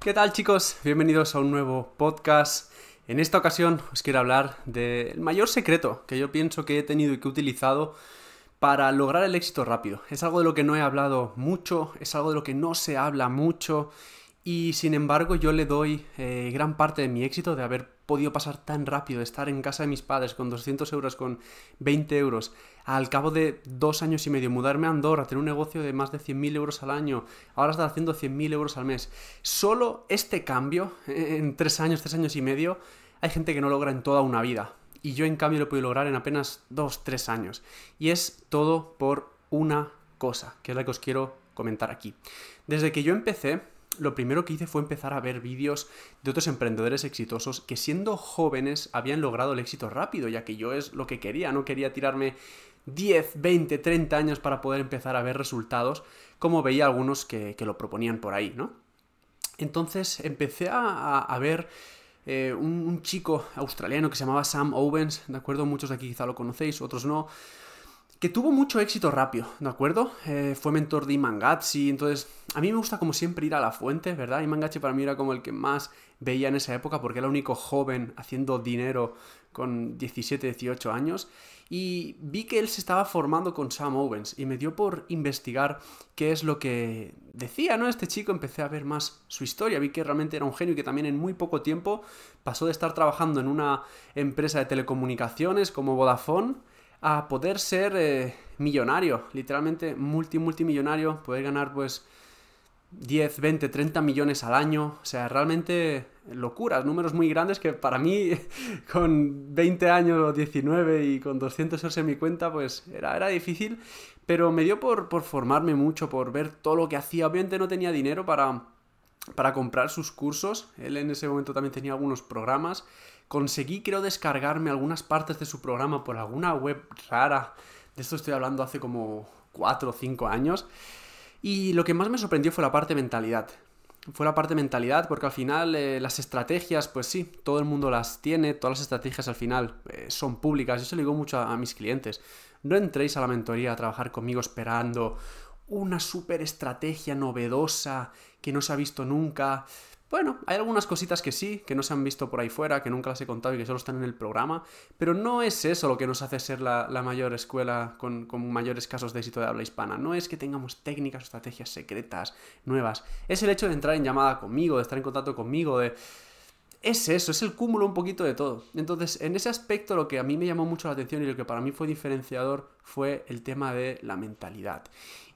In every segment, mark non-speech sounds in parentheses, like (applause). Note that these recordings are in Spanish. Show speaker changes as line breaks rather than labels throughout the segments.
¿Qué tal chicos? Bienvenidos a un nuevo podcast. En esta ocasión os quiero hablar del mayor secreto que yo pienso que he tenido y que he utilizado para lograr el éxito rápido. Es algo de lo que no he hablado mucho, es algo de lo que no se habla mucho y sin embargo yo le doy eh, gran parte de mi éxito de haber podido pasar tan rápido, de estar en casa de mis padres con 200 euros, con 20 euros, al cabo de dos años y medio, mudarme a Andorra, tener un negocio de más de 100.000 euros al año, ahora estar haciendo 100.000 euros al mes. Solo este cambio, en tres años, tres años y medio, hay gente que no logra en toda una vida. Y yo en cambio lo puedo lograr en apenas dos, tres años. Y es todo por una cosa, que es la que os quiero comentar aquí. Desde que yo empecé, lo primero que hice fue empezar a ver vídeos de otros emprendedores exitosos que siendo jóvenes habían logrado el éxito rápido, ya que yo es lo que quería, no quería tirarme 10, 20, 30 años para poder empezar a ver resultados, como veía algunos que, lo proponían por ahí, ¿no? Entonces empecé a, ver eh, un, un, chico australiano que se llamaba Sam Owens, ¿de acuerdo? Muchos de aquí quizá lo conocéis, otros no que tuvo mucho éxito rápido, ¿de acuerdo? Eh, fue mentor de Imangachi, entonces a mí me gusta como siempre ir a la fuente, ¿verdad? Imangachi para mí era como el que más veía en esa época porque era el único joven haciendo dinero con 17, 18 años y vi que él se estaba formando con Sam Owens y me dio por investigar qué es lo que decía, ¿no? Este chico empecé a ver más su historia, vi que realmente era un genio y que también en muy poco tiempo pasó de estar trabajando en una empresa de telecomunicaciones como Vodafone a poder ser eh, millonario, literalmente multi multimillonario, poder ganar pues 10, 20, 30 millones al año, o sea, realmente locuras, números muy grandes que para mí (laughs) con 20 años o 19 y con 200 euros en mi cuenta pues era, era difícil, pero me dio por, por formarme mucho, por ver todo lo que hacía, obviamente no tenía dinero para para comprar sus cursos. Él en ese momento también tenía algunos programas conseguí creo descargarme algunas partes de su programa por alguna web rara. De esto estoy hablando hace como 4 o 5 años. Y lo que más me sorprendió fue la parte mentalidad. Fue la parte mentalidad porque al final eh, las estrategias, pues sí, todo el mundo las tiene, todas las estrategias al final eh, son públicas. Yo se lo digo mucho a, a mis clientes. No entréis a la mentoría a trabajar conmigo esperando una super estrategia novedosa que no se ha visto nunca. Bueno, hay algunas cositas que sí, que no se han visto por ahí fuera, que nunca las he contado y que solo están en el programa, pero no es eso lo que nos hace ser la, mayor escuela con, con, mayores casos de éxito de habla hispana. No es que tengamos técnicas o estrategias secretas, nuevas. Es el hecho de entrar en llamada conmigo, de estar en contacto conmigo, de es eso, es el cúmulo un poquito de todo. Entonces, en ese aspecto lo que a mí me llamó mucho la atención y lo que para mí fue diferenciador fue el tema de la mentalidad.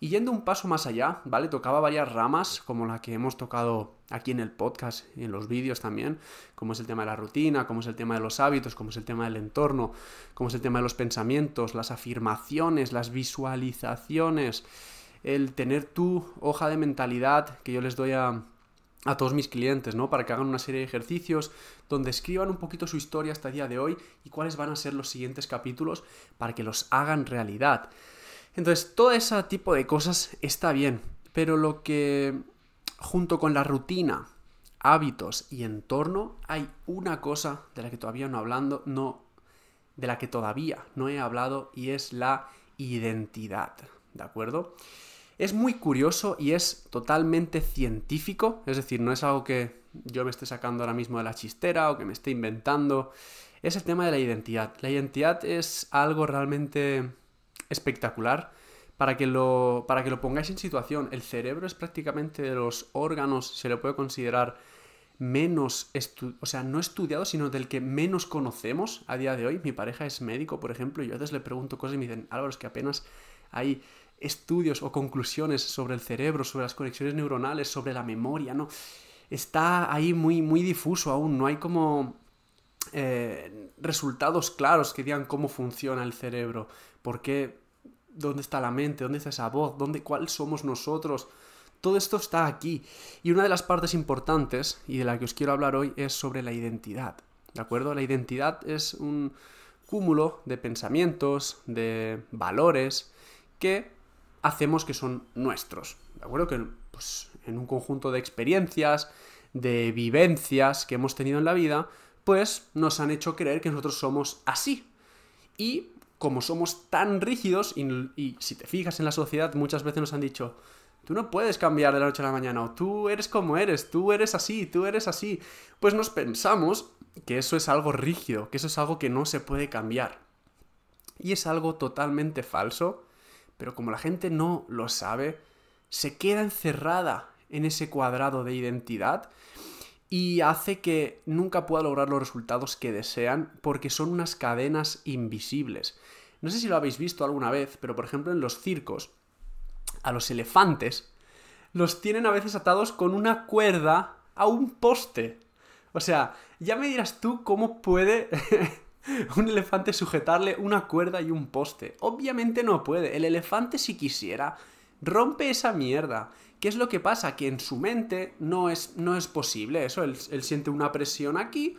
Y yendo un paso más allá, ¿vale? Tocaba varias ramas, como la que hemos tocado aquí en el podcast y en los vídeos también, como es el tema de la rutina, como es el tema de los hábitos, como es el tema del entorno, como es el tema de los pensamientos, las afirmaciones, las visualizaciones, el tener tu hoja de mentalidad que yo les doy a a todos mis clientes, ¿no? Para que hagan una serie de ejercicios donde escriban un poquito su historia hasta el día de hoy y cuáles van a ser los siguientes capítulos para que los hagan realidad. Entonces, todo ese tipo de cosas está bien, pero lo que junto con la rutina, hábitos y entorno, hay una cosa de la que todavía no hablando, no de la que todavía no he hablado y es la identidad, ¿de acuerdo? Es muy curioso y es totalmente científico, es decir, no es algo que yo me esté sacando ahora mismo de la chistera o que me esté inventando. Es el tema de la identidad. La identidad es algo realmente espectacular. Para que, lo, para que lo pongáis en situación, el cerebro es prácticamente de los órganos, se le puede considerar menos, o sea, no estudiado, sino del que menos conocemos a día de hoy. Mi pareja es médico, por ejemplo, y yo a veces le pregunto cosas y me dicen, Álvaro, es que apenas hay estudios o conclusiones sobre el cerebro, sobre las conexiones neuronales, sobre la memoria, ¿no? Está ahí muy, muy difuso aún, no hay como eh, resultados claros que digan cómo funciona el cerebro, por qué, dónde está la mente, dónde está esa voz, dónde, cuál somos nosotros. Todo esto está aquí. Y una de las partes importantes, y de la que os quiero hablar hoy, es sobre la identidad. ¿De acuerdo? La identidad es un cúmulo de pensamientos, de valores, que hacemos que son nuestros. ¿De acuerdo? Que pues, en un conjunto de experiencias, de vivencias que hemos tenido en la vida, pues nos han hecho creer que nosotros somos así. Y como somos tan rígidos, y, y, si te fijas en la sociedad, muchas veces nos han dicho, Tú no puedes cambiar de la noche a la mañana, o tú eres como eres, tú eres así, tú eres así. Pues nos pensamos que eso es algo rígido, que eso es algo que no se puede cambiar. Y es algo totalmente falso, pero como la gente no lo sabe, se queda encerrada en ese cuadrado de identidad y hace que nunca pueda lograr los resultados que desean porque son unas cadenas invisibles. No sé si lo habéis visto alguna vez, pero por ejemplo en los circos, a los elefantes los tienen a veces atados con una cuerda a un poste. O sea, ya me dirás tú cómo puede (laughs) (laughs) un elefante sujetarle una cuerda y un poste. Obviamente no puede. El elefante si quisiera rompe esa mierda. ¿Qué es lo que pasa? Que en su mente no es, no es posible eso. Él, él siente una presión aquí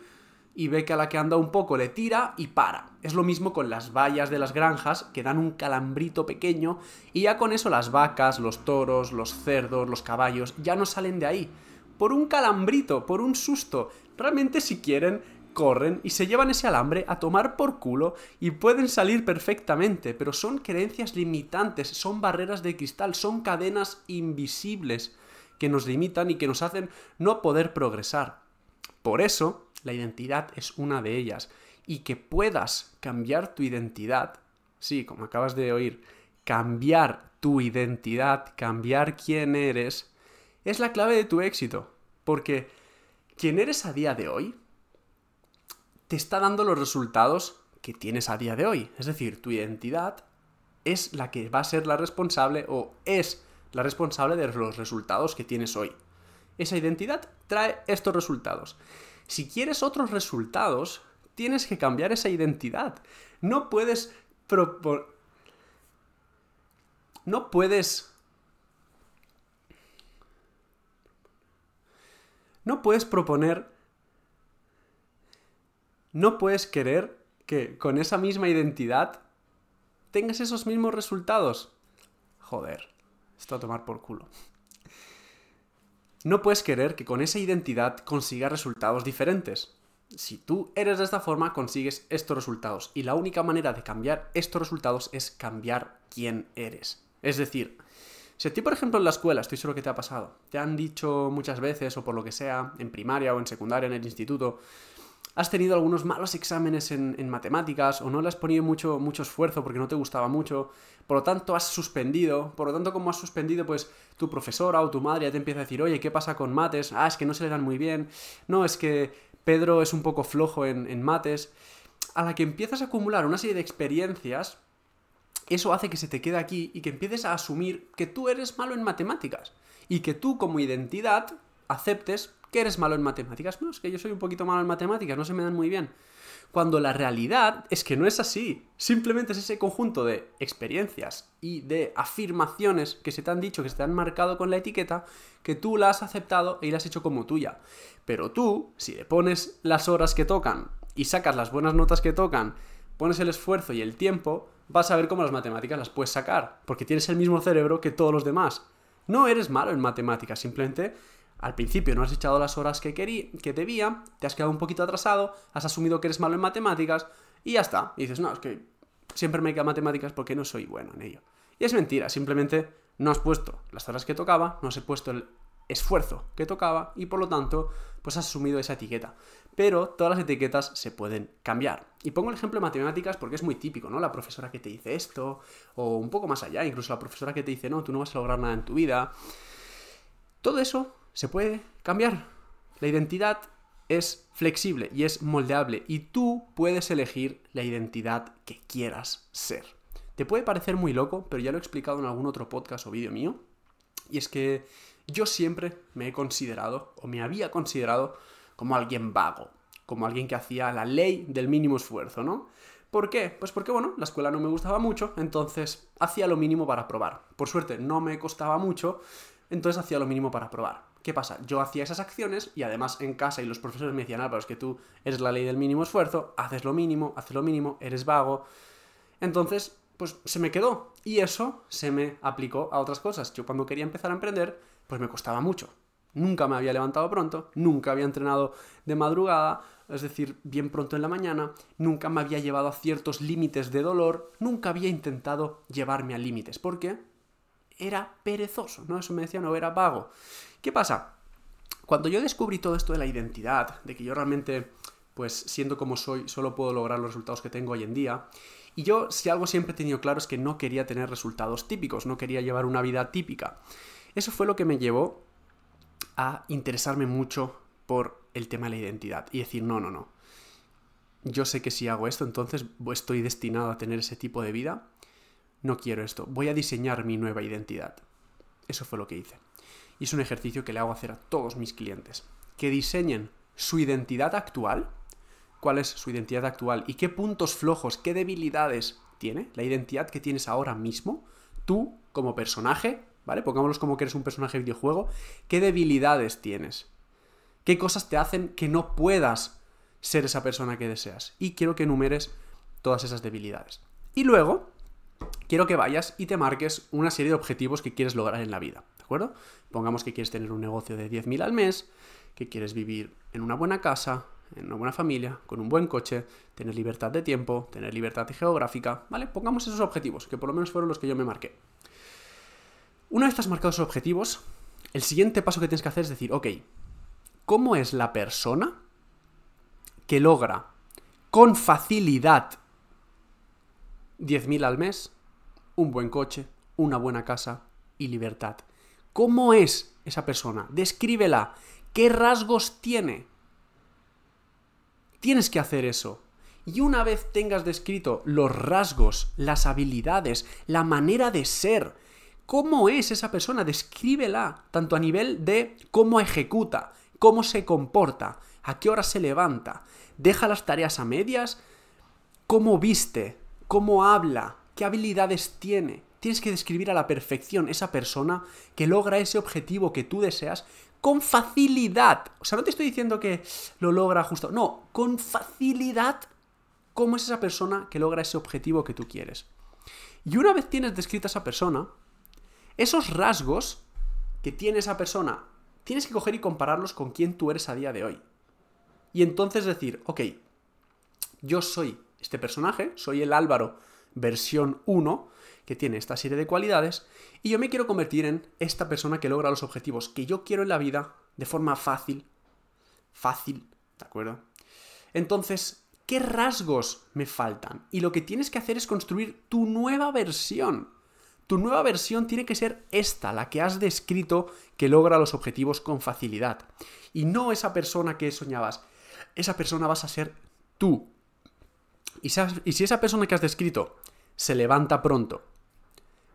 y ve que a la que anda un poco le tira y para. Es lo mismo con las vallas de las granjas, que dan un calambrito pequeño, y ya con eso las vacas, los toros, los cerdos, los caballos, ya no salen de ahí. Por un calambrito, por un susto. Realmente si quieren, corren y se llevan ese alambre a tomar por culo y pueden salir perfectamente, pero son creencias limitantes, son barreras de cristal, son cadenas invisibles que nos limitan y que nos hacen no poder progresar. Por eso, la identidad es una de ellas. Y que puedas cambiar tu identidad, sí, como acabas de oír, cambiar tu identidad, cambiar quién eres, es la clave de tu éxito. Porque quien eres a día de hoy te está dando los resultados que tienes a día de hoy. Es decir, tu identidad es la que va a ser la responsable o es la responsable de los resultados que tienes hoy. Esa identidad trae estos resultados. Si quieres otros resultados, tienes que cambiar esa identidad. No puedes No puedes... No puedes proponer... No puedes querer que con esa misma identidad tengas esos mismos resultados. Joder, esto a tomar por culo. No puedes querer que con esa identidad consigas resultados diferentes. Si tú eres de esta forma, consigues estos resultados. Y la única manera de cambiar estos resultados es cambiar quién eres. Es decir, si a ti, por ejemplo, en la escuela, estoy seguro que te ha pasado, te han dicho muchas veces, o por lo que sea, en primaria o en secundaria, en el instituto, has tenido algunos malos exámenes en, matemáticas o no le has ponido mucho, mucho esfuerzo porque no te gustaba mucho, por lo tanto has suspendido, por lo tanto como has suspendido, pues tu profesora o tu madre ya te empieza a decir, oye, ¿qué pasa con mates? Ah, es que no se le dan muy bien, no, es que Pedro es un poco flojo en, en mates. A la que empiezas a acumular una serie de experiencias, eso hace que se te quede aquí y que empieces a asumir que tú eres malo en matemáticas y que tú como identidad aceptes que eres malo en matemáticas. No, es que yo soy un poquito malo en matemáticas, no se me dan muy bien. Cuando la realidad es que no es así. Simplemente es ese conjunto de experiencias y de afirmaciones que se te han dicho, que se te han marcado con la etiqueta, que tú la has aceptado y la has hecho como tuya. Pero tú, si le pones las horas que tocan y sacas las buenas notas que tocan, pones el esfuerzo y el tiempo, vas a ver cómo las matemáticas las puedes sacar, porque tienes el mismo cerebro que todos los demás. No eres malo en matemáticas, simplemente al principio no has echado las horas que, quería, que debía, te has quedado un poquito atrasado, has asumido que eres malo en matemáticas y ya está. Y dices, no, es que siempre me queda matemáticas porque no soy bueno en ello. Y es mentira, simplemente no has puesto las horas que tocaba, no has puesto el esfuerzo que tocaba y por lo tanto pues has asumido esa etiqueta. Pero todas las etiquetas se pueden cambiar. Y pongo el ejemplo de matemáticas porque es muy típico, ¿no? La profesora que te dice esto, o un poco más allá, incluso la profesora que te dice, no, tú no vas a lograr nada en tu vida. Todo eso se puede cambiar. La identidad es flexible y es moldeable y tú puedes elegir la identidad que quieras ser. Te puede parecer muy loco, pero ya lo he explicado en algún otro podcast o vídeo mío. Y es que yo siempre me he considerado, o me había considerado, como alguien vago, como alguien que hacía la ley del mínimo esfuerzo, ¿no? ¿Por qué? Pues porque, bueno, la escuela no me gustaba mucho, entonces hacía lo mínimo para probar. Por suerte no me costaba mucho, entonces hacía lo mínimo para probar. ¿Qué pasa? Yo hacía esas acciones y además en casa y los profesores me decían, ah, pero es que tú eres la ley del mínimo esfuerzo, haces lo mínimo, haces lo mínimo, eres vago. Entonces, pues se me quedó. Y eso se me aplicó a otras cosas. Yo cuando quería empezar a emprender, pues me costaba mucho. Nunca me había levantado pronto, nunca había entrenado de madrugada, es decir, bien pronto en la mañana, nunca me había llevado a ciertos límites de dolor, nunca había intentado llevarme a límites. ¿Por qué? Era perezoso, ¿no? Eso me decía, no, era vago. ¿Qué pasa? Cuando yo descubrí todo esto de la identidad, de que yo realmente, pues siendo como soy, solo puedo lograr los resultados que tengo hoy en día, y yo si algo siempre he tenido claro es que no quería tener resultados típicos, no quería llevar una vida típica. Eso fue lo que me llevó a interesarme mucho por el tema de la identidad y decir, no, no, no. Yo sé que si hago esto, entonces estoy destinado a tener ese tipo de vida. No quiero esto. Voy a diseñar mi nueva identidad. Eso fue lo que hice. Y es un ejercicio que le hago hacer a todos mis clientes. Que diseñen su identidad actual. ¿Cuál es su identidad actual? ¿Y qué puntos flojos, qué debilidades tiene la identidad que tienes ahora mismo? Tú, como personaje, ¿vale? Pongámoslo como que eres un personaje de videojuego. ¿Qué debilidades tienes? ¿Qué cosas te hacen que no puedas ser esa persona que deseas? Y quiero que enumeres todas esas debilidades. Y luego, quiero que vayas y te marques una serie de objetivos que quieres lograr en la vida, ¿de acuerdo? Pongamos que quieres tener un negocio de 10.000 al mes, que quieres vivir en una buena casa, en una buena familia, con un buen coche, tener libertad de tiempo, tener libertad geográfica, ¿vale? Pongamos esos objetivos, que por lo menos fueron los que yo me marqué. Una vez estás marcado esos objetivos, el siguiente paso que tienes que hacer es decir, ok, ¿cómo es la persona que logra con facilidad 10.000 al mes, un buen coche, una buena casa y libertad? ¿Cómo es esa persona? Descríbela. ¿Qué rasgos tiene? Tienes que hacer eso. Y una vez tengas descrito los rasgos, las habilidades, la manera de ser, cómo es esa persona, descríbela, tanto a nivel de cómo ejecuta, cómo se comporta, a qué hora se levanta, deja las tareas a medias, cómo viste, cómo habla, qué habilidades tiene. Tienes que describir a la perfección esa persona que logra ese objetivo que tú deseas con facilidad. O sea, no te estoy diciendo que lo logra justo, no, con facilidad. ¿Cómo es esa persona que logra ese objetivo que tú quieres? Y una vez tienes descrita esa persona, esos rasgos que tiene esa persona, tienes que coger y compararlos con quién tú eres a día de hoy. Y entonces decir, ok, yo soy este personaje, soy el Álvaro versión 1, que tiene esta serie de cualidades, y yo me quiero convertir en esta persona que logra los objetivos que yo quiero en la vida de forma fácil. Fácil, ¿de acuerdo? Entonces, ¿qué rasgos me faltan? Y lo que tienes que hacer es construir tu nueva versión. Tu nueva versión tiene que ser esta, la que has descrito que logra los objetivos con facilidad. Y no esa persona que soñabas. Esa persona vas a ser tú. Y, si esa persona que has descrito se levanta pronto,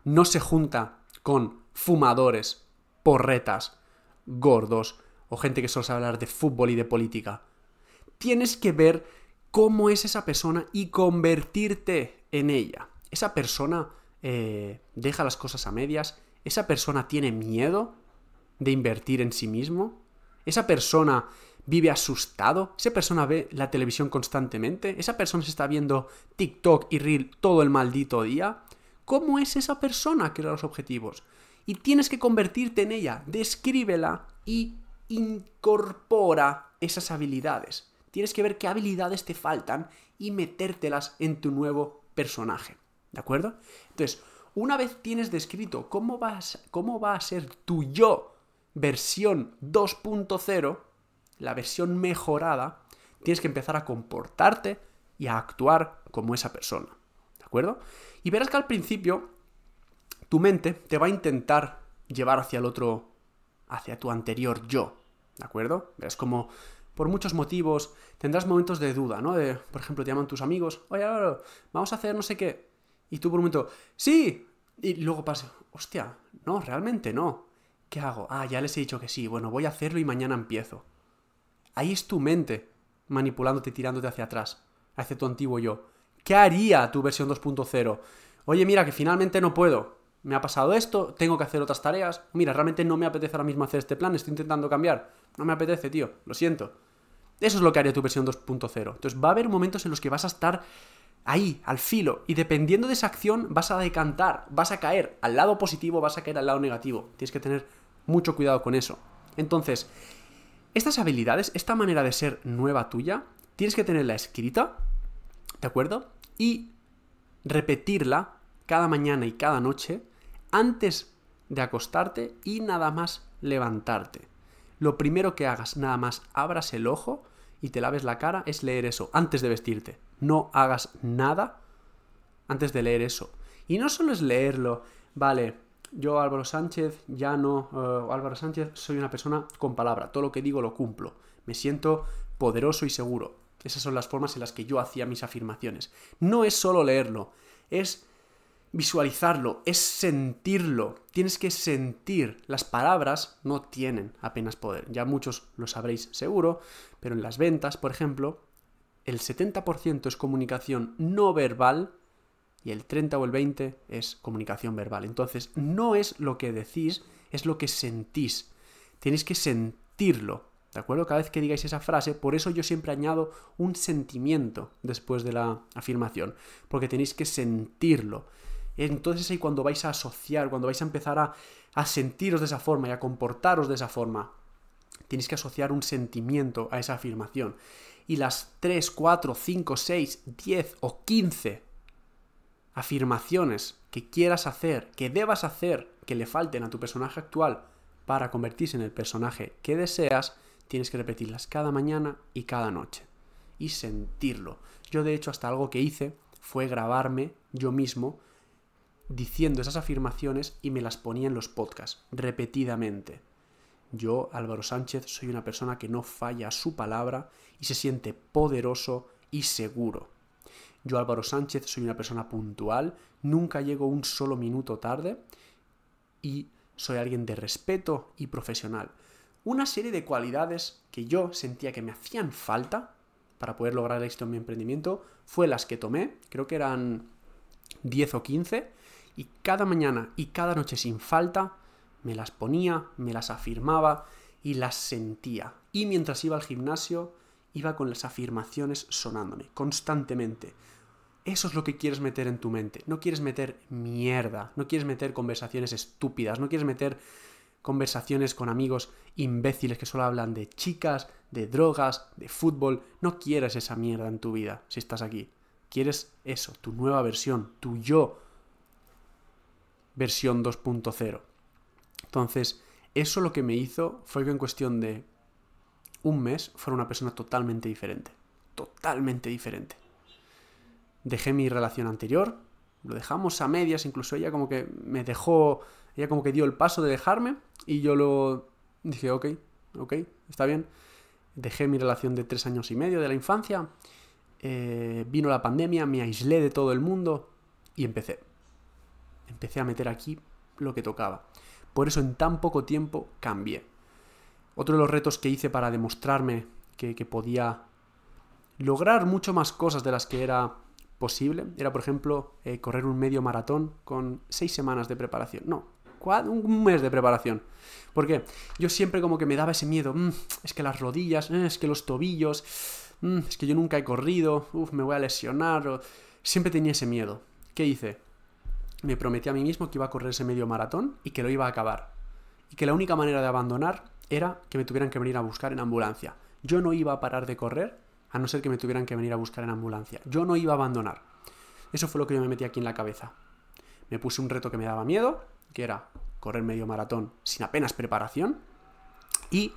no se junta con fumadores, porretas, gordos o gente que solo sabe hablar de fútbol y de política, tienes que ver cómo es esa persona y convertirte en ella. Esa persona eh, deja las cosas a medias, esa persona tiene miedo de invertir en sí mismo, esa persona vive asustado, esa persona ve la televisión constantemente, esa persona se está viendo TikTok y Reel todo el maldito día. ¿Cómo es esa persona que da los objetivos? Y tienes que convertirte en ella, descríbela y incorpora esas habilidades. Tienes que ver qué habilidades te faltan y metértelas en tu nuevo personaje. ¿De acuerdo? Entonces, una vez tienes descrito cómo, vas, cómo va a ser tu yo versión 2.0, la versión mejorada, tienes que empezar a comportarte y a actuar como esa persona. ¿De acuerdo? Y verás que al principio tu mente te va a intentar llevar hacia el otro, hacia tu anterior yo. ¿De acuerdo? Verás como por muchos motivos tendrás momentos de duda, ¿no? De, por ejemplo, te llaman tus amigos, oye, vamos a hacer no sé qué. Y tú por un momento, sí. Y luego pasa, hostia, no, realmente no. ¿Qué hago? Ah, ya les he dicho que sí. Bueno, voy a hacerlo y mañana empiezo. Ahí es tu mente manipulándote, tirándote hacia atrás, hacia tu antiguo yo. ¿Qué haría tu versión 2.0? Oye, mira, que finalmente no puedo. Me ha pasado esto, tengo que hacer otras tareas. Mira, realmente no me apetece ahora mismo hacer este plan, estoy intentando cambiar. No me apetece, tío, lo siento. Eso es lo que haría tu versión 2.0. Entonces va a haber momentos en los que vas a estar ahí, al filo, y dependiendo de esa acción vas a decantar, vas a caer al lado positivo, vas a caer al lado negativo. Tienes que tener mucho cuidado con eso. Entonces, estas habilidades, esta manera de ser nueva tuya, tienes que tenerla escrita, ¿de acuerdo? Y repetirla cada mañana y cada noche antes de acostarte y nada más levantarte. Lo primero que hagas, nada más abras el ojo y te laves la cara, es leer eso antes de vestirte. No hagas nada antes de leer eso. Y no solo es leerlo, vale, yo Álvaro Sánchez ya no, eh, Álvaro Sánchez soy una persona con palabra, todo lo que digo lo cumplo, me siento poderoso y seguro. Esas son las formas en las que yo hacía mis afirmaciones. No es solo leerlo, es visualizarlo, es sentirlo. Tienes que sentir. Las palabras no tienen apenas poder. Ya muchos lo sabréis seguro, pero en las ventas, por ejemplo, el 70% es comunicación no verbal y el 30 o el 20 es comunicación verbal. Entonces, no es lo que decís, es lo que sentís. Tienes que sentirlo. ¿De acuerdo? Cada vez que digáis esa frase, por eso yo siempre añado un sentimiento después de la afirmación, porque tenéis que sentirlo. Entonces ahí cuando vais a asociar, cuando vais a empezar a, a sentiros de esa forma y a comportaros de esa forma, tenéis que asociar un sentimiento a esa afirmación. Y las 3, 4, 5, 6, 10 o 15 afirmaciones que quieras hacer, que debas hacer, que le falten a tu personaje actual para convertirse en el personaje que deseas, tienes que repetirlas cada mañana y cada noche. Y sentirlo. Yo de hecho hasta algo que hice fue grabarme yo mismo diciendo esas afirmaciones y me las ponía en los podcasts, repetidamente. Yo, Álvaro Sánchez, soy una persona que no falla su palabra y se siente poderoso y seguro. Yo, Álvaro Sánchez, soy una persona puntual, nunca llego un solo minuto tarde y soy alguien de respeto y profesional. Una serie de cualidades que yo sentía que me hacían falta para poder lograr el éxito en mi emprendimiento fue las que tomé, creo que eran 10 o 15, y cada mañana y cada noche sin falta me las ponía, me las afirmaba y las sentía. Y mientras iba al gimnasio, iba con las afirmaciones sonándome constantemente. Eso es lo que quieres meter en tu mente. No quieres meter mierda, no quieres meter conversaciones estúpidas, no quieres meter conversaciones con amigos imbéciles que solo hablan de chicas, de drogas, de fútbol. No quieres esa mierda en tu vida si estás aquí. Quieres eso, tu nueva versión, tu yo versión 2.0. Entonces, eso lo que me hizo fue que en cuestión de un mes fuera una persona totalmente diferente. Totalmente diferente. Dejé mi relación anterior, lo dejamos a medias, incluso ella como que me dejó, ella como que dio el paso de dejarme y yo lo dije, ok, ok, está bien. Dejé mi relación de tres años y medio de la infancia, eh, vino la pandemia, me aislé de todo el mundo y empecé empecé a meter aquí lo que tocaba. Por eso en tan poco tiempo cambié. Otro de los retos que hice para demostrarme que, podía lograr mucho más cosas de las que era posible era, por ejemplo, eh, correr un medio maratón con seis semanas de preparación. No, un mes de preparación. ¿Por qué? Yo siempre como que me daba ese miedo. Mm, es que las rodillas, eh, es que los tobillos, mm, es que yo nunca he corrido, uf, me voy a lesionar. Siempre tenía ese miedo. ¿Qué hice? me prometí a mí mismo que iba a correr ese medio maratón y que lo iba a acabar. Y que la única manera de abandonar era que me tuvieran que venir a buscar en ambulancia. Yo no iba a parar de correr a no ser que me tuvieran que venir a buscar en ambulancia. Yo no iba a abandonar. Eso fue lo que yo me metí aquí en la cabeza. Me puse un reto que me daba miedo, que era correr medio maratón sin apenas preparación. Y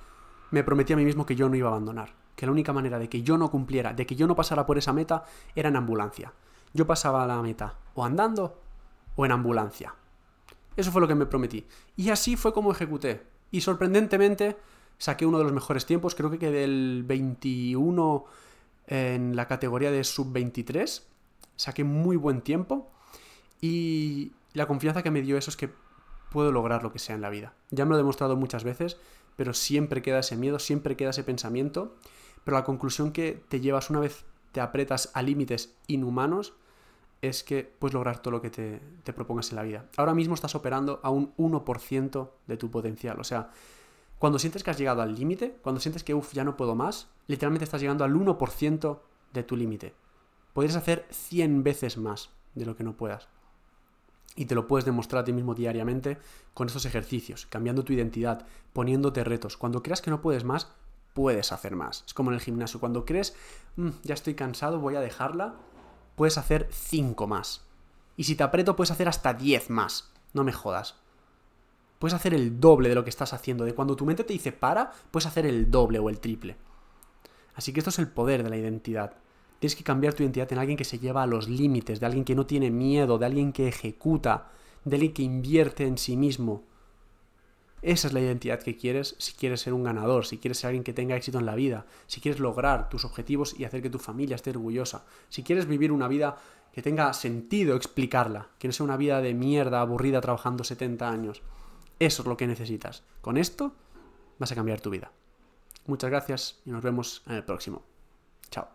me prometí a mí mismo que yo no iba a abandonar. Que la única manera de que yo no cumpliera, de que yo no pasara por esa meta, era en ambulancia. Yo pasaba la meta o andando o en ambulancia. Eso fue lo que me prometí. Y así fue como ejecuté. Y sorprendentemente saqué uno de los mejores tiempos, creo que quedé el 21 en la categoría de sub-23. Saqué muy buen tiempo y la confianza que me dio eso es que puedo lograr lo que sea en la vida. Ya me lo he demostrado muchas veces, pero siempre queda ese miedo, siempre queda ese pensamiento. Pero la conclusión que te llevas una vez te apretas a límites inhumanos es que puedes lograr todo lo que te, propongas en la vida. Ahora mismo estás operando a un 1% de tu potencial. O sea, cuando sientes que has llegado al límite, cuando sientes que, uff, ya no puedo más, literalmente estás llegando al 1% de tu límite. Podrías hacer 100 veces más de lo que no puedas. Y te lo puedes demostrar a ti mismo diariamente con estos ejercicios, cambiando tu identidad, poniéndote retos. Cuando creas que no puedes más, puedes hacer más. Es como en el gimnasio. Cuando crees, mm, ya estoy cansado, voy a dejarla, puedes hacer 5 más. Y si te aprieto, puedes hacer hasta 10 más. No me jodas. puedes hacer el doble de lo que estás haciendo. De cuando tu mente te dice para, puedes hacer el doble o el triple. Así que esto es el poder de la identidad. Tienes que cambiar tu identidad en alguien que se lleva a los límites, de alguien que no tiene miedo, de alguien que ejecuta, de alguien que invierte en sí mismo. Esa es la identidad que quieres si quieres ser un ganador, si quieres ser alguien que tenga éxito en la vida, si quieres lograr tus objetivos y hacer que tu familia esté orgullosa, si quieres vivir una vida que tenga sentido explicarla, que no sea una vida de mierda aburrida trabajando 70 años. Eso es lo que necesitas. Con esto vas a cambiar tu vida. Muchas gracias y nos vemos en el próximo. Chao.